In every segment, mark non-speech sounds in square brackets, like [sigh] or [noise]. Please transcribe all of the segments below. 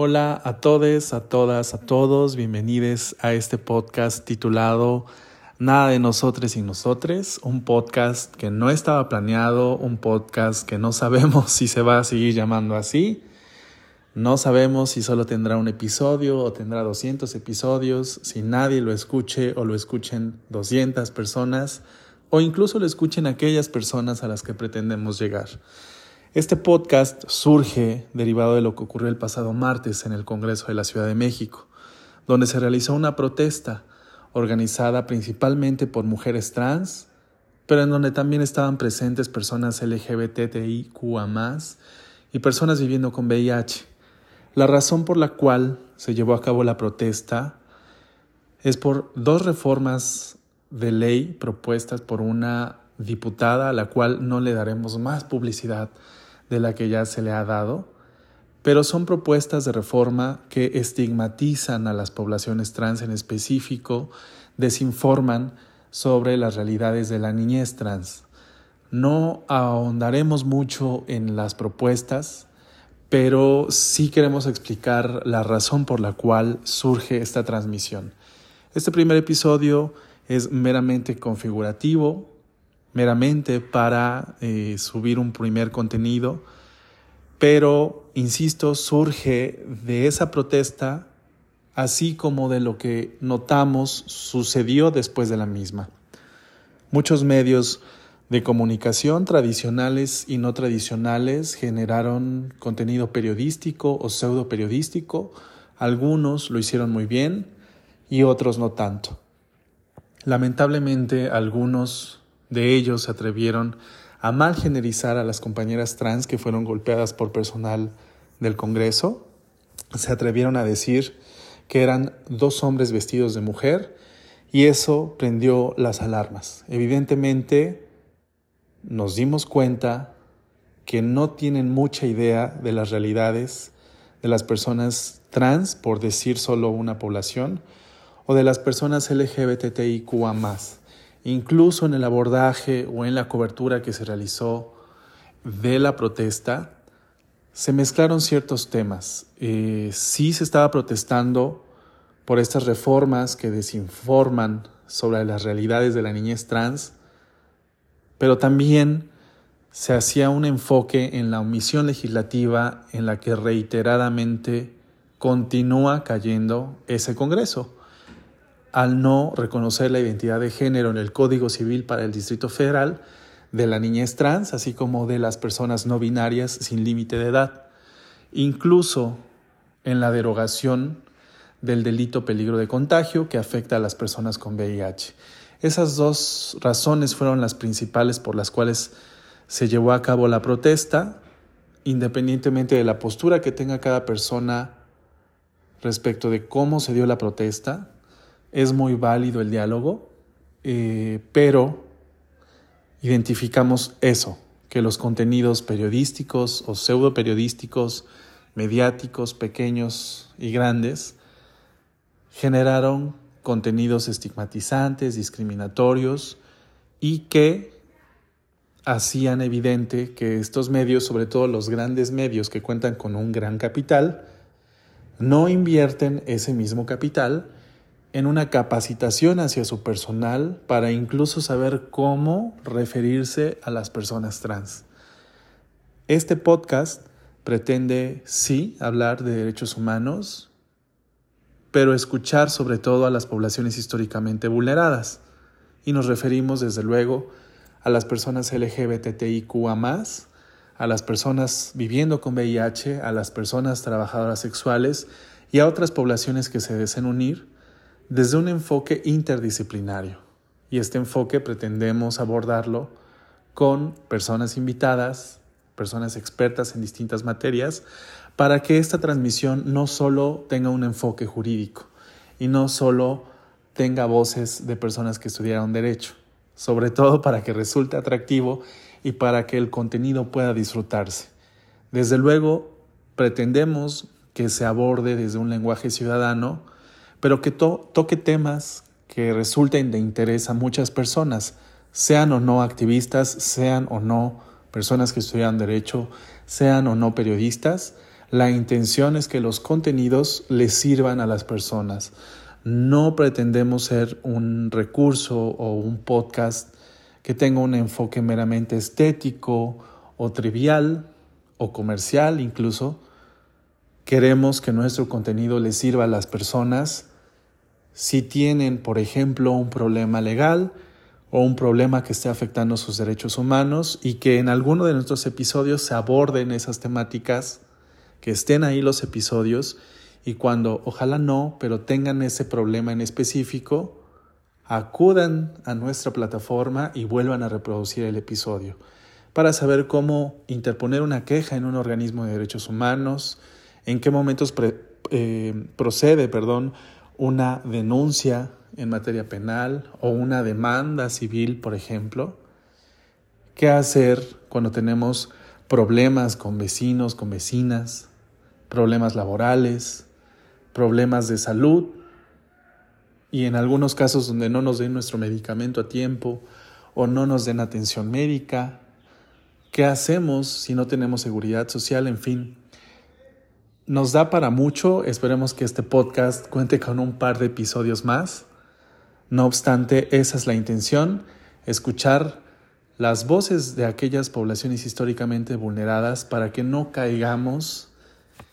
Hola a todos, a todas, a todos, bienvenidos a este podcast titulado Nada de nosotros y nosotres, un podcast que no estaba planeado, un podcast que no sabemos [laughs] si se va a seguir llamando así, no sabemos si solo tendrá un episodio o tendrá 200 episodios, si nadie lo escuche o lo escuchen 200 personas o incluso lo escuchen aquellas personas a las que pretendemos llegar. Este podcast surge derivado de lo que ocurrió el pasado martes en el Congreso de la Ciudad de México, donde se realizó una protesta organizada principalmente por mujeres trans, pero en donde también estaban presentes personas LGBTIQA y personas viviendo con VIH. La razón por la cual se llevó a cabo la protesta es por dos reformas de ley propuestas por una diputada a la cual no le daremos más publicidad de la que ya se le ha dado, pero son propuestas de reforma que estigmatizan a las poblaciones trans en específico, desinforman sobre las realidades de la niñez trans. No ahondaremos mucho en las propuestas, pero sí queremos explicar la razón por la cual surge esta transmisión. Este primer episodio es meramente configurativo, meramente para eh, subir un primer contenido, pero, insisto, surge de esa protesta, así como de lo que notamos sucedió después de la misma. Muchos medios de comunicación tradicionales y no tradicionales generaron contenido periodístico o pseudo periodístico, algunos lo hicieron muy bien y otros no tanto. Lamentablemente algunos de ellos se atrevieron a mal generizar a las compañeras trans que fueron golpeadas por personal del Congreso. Se atrevieron a decir que eran dos hombres vestidos de mujer y eso prendió las alarmas. Evidentemente nos dimos cuenta que no tienen mucha idea de las realidades de las personas trans, por decir solo una población, o de las personas LGBTIQA Incluso en el abordaje o en la cobertura que se realizó de la protesta, se mezclaron ciertos temas. Eh, sí se estaba protestando por estas reformas que desinforman sobre las realidades de la niñez trans, pero también se hacía un enfoque en la omisión legislativa en la que reiteradamente continúa cayendo ese Congreso al no reconocer la identidad de género en el Código Civil para el Distrito Federal de la niñez trans, así como de las personas no binarias sin límite de edad, incluso en la derogación del delito peligro de contagio que afecta a las personas con VIH. Esas dos razones fueron las principales por las cuales se llevó a cabo la protesta, independientemente de la postura que tenga cada persona respecto de cómo se dio la protesta, es muy válido el diálogo, eh, pero identificamos eso, que los contenidos periodísticos o pseudo periodísticos, mediáticos, pequeños y grandes, generaron contenidos estigmatizantes, discriminatorios y que hacían evidente que estos medios, sobre todo los grandes medios que cuentan con un gran capital, no invierten ese mismo capital en una capacitación hacia su personal para incluso saber cómo referirse a las personas trans. Este podcast pretende, sí, hablar de derechos humanos, pero escuchar sobre todo a las poblaciones históricamente vulneradas. Y nos referimos, desde luego, a las personas LGBTIQA, a las personas viviendo con VIH, a las personas trabajadoras sexuales y a otras poblaciones que se deseen unir desde un enfoque interdisciplinario. Y este enfoque pretendemos abordarlo con personas invitadas, personas expertas en distintas materias, para que esta transmisión no solo tenga un enfoque jurídico y no solo tenga voces de personas que estudiaron derecho, sobre todo para que resulte atractivo y para que el contenido pueda disfrutarse. Desde luego, pretendemos que se aborde desde un lenguaje ciudadano, pero que toque temas que resulten de interés a muchas personas, sean o no activistas, sean o no personas que estudian derecho, sean o no periodistas, La intención es que los contenidos les sirvan a las personas. No pretendemos ser un recurso o un podcast que tenga un enfoque meramente estético o trivial o comercial incluso. Queremos que nuestro contenido les sirva a las personas si tienen, por ejemplo, un problema legal o un problema que esté afectando sus derechos humanos y que en alguno de nuestros episodios se aborden esas temáticas que estén ahí los episodios y cuando ojalá no, pero tengan ese problema en específico, acudan a nuestra plataforma y vuelvan a reproducir el episodio para saber cómo interponer una queja en un organismo de derechos humanos, en qué momentos eh, procede perdón, una denuncia en materia penal o una demanda civil, por ejemplo. ¿Qué hacer cuando tenemos problemas con vecinos, con vecinas, problemas laborales, problemas de salud y en algunos casos donde no nos den nuestro medicamento a tiempo o no nos den atención médica. ¿Qué hacemos si no tenemos seguridad social? En fin, nos da para mucho. Esperemos que este podcast cuente con un par de episodios más. No obstante, esa es la intención, escuchar las voces de aquellas poblaciones históricamente vulneradas para que no caigamos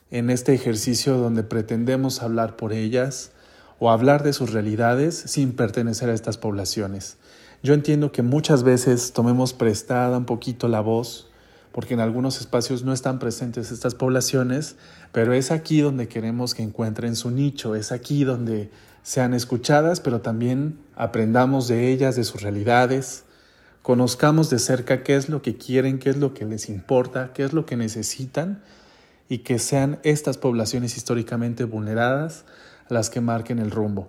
en este ejercicio donde pretendemos hablar por ellas o hablar de sus realidades sin pertenecer a estas poblaciones. Yo entiendo que muchas veces tomemos prestada un poquito la voz, porque en algunos espacios no están presentes estas poblaciones, pero es aquí donde queremos que encuentren su nicho, es aquí donde sean escuchadas, pero también aprendamos de ellas, de sus realidades, conozcamos de cerca qué es lo que quieren, qué es lo que les importa, qué es lo que necesitan y que sean estas poblaciones históricamente vulneradas las que marquen el rumbo.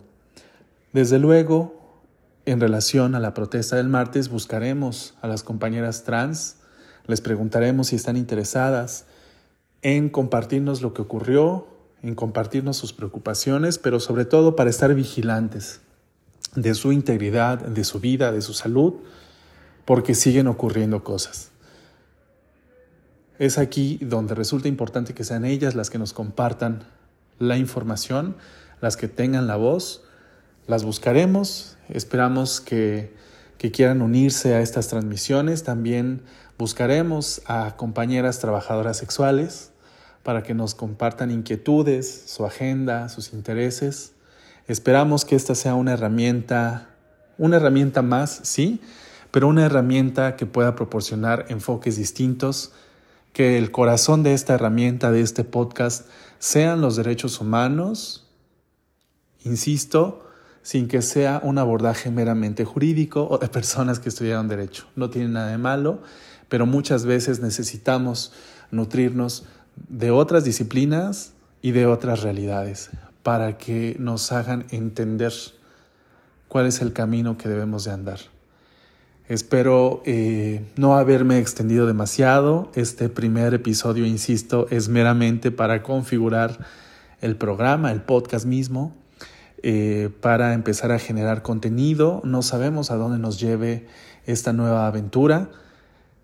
Desde luego, en relación a la protesta del martes, buscaremos a las compañeras trans, les preguntaremos si están interesadas en compartirnos lo que ocurrió, en compartirnos sus preocupaciones, pero sobre todo para estar vigilantes de su integridad, de su vida, de su salud, porque siguen ocurriendo cosas. Es aquí donde resulta importante que sean ellas las que nos compartan la información, las que tengan la voz. Las buscaremos, esperamos que, que quieran unirse a estas transmisiones. También buscaremos a compañeras trabajadoras sexuales para que nos compartan inquietudes, su agenda, sus intereses. Esperamos que esta sea una herramienta, una herramienta más, sí, pero una herramienta que pueda proporcionar enfoques distintos, que el corazón de esta herramienta, de este podcast, sean los derechos humanos, insisto, sin que sea un abordaje meramente jurídico o de personas que estudiaron derecho. No tiene nada de malo, pero muchas veces necesitamos nutrirnos de otras disciplinas y de otras realidades para que nos hagan entender cuál es el camino que debemos de andar. Espero eh, no haberme extendido demasiado. Este primer episodio, insisto, es meramente para configurar el programa, el podcast mismo, eh, para empezar a generar contenido. No sabemos a dónde nos lleve esta nueva aventura.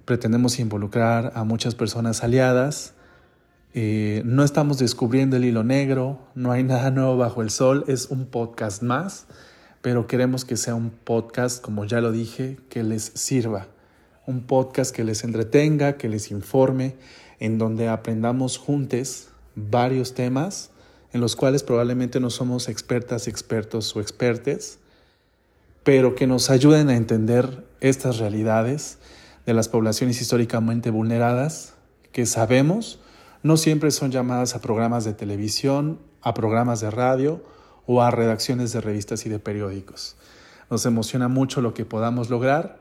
Pretendemos involucrar a muchas personas aliadas eh, no estamos descubriendo el hilo negro, no hay [laughs] nada nuevo bajo el sol, es un podcast más, pero queremos que sea un podcast, como ya lo dije, que les sirva, un podcast que les entretenga, que les informe, en donde aprendamos juntos varios temas en los cuales probablemente no somos expertas, expertos o expertes, pero que nos ayuden a entender estas realidades de las poblaciones históricamente vulneradas que sabemos no siempre son llamadas a programas de televisión, a programas de radio o a redacciones de revistas y de periódicos. Nos emociona mucho lo que podamos lograr,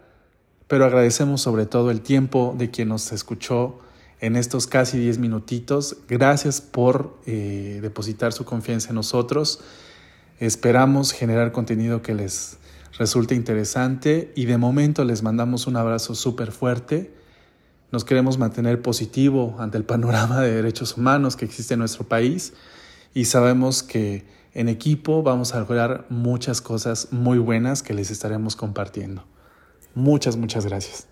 pero agradecemos sobre todo el tiempo de quien nos escuchó en estos casi 10 minutitos. Gracias por eh, depositar su confianza en nosotros. Esperamos generar contenido que les resulte interesante y de momento les mandamos un abrazo súper fuerte nos queremos mantener positivo ante el panorama de derechos humanos que existe en nuestro país y sabemos que en equipo vamos a lograr muchas cosas muy buenas que les estaremos compartiendo. Muchas, muchas gracias.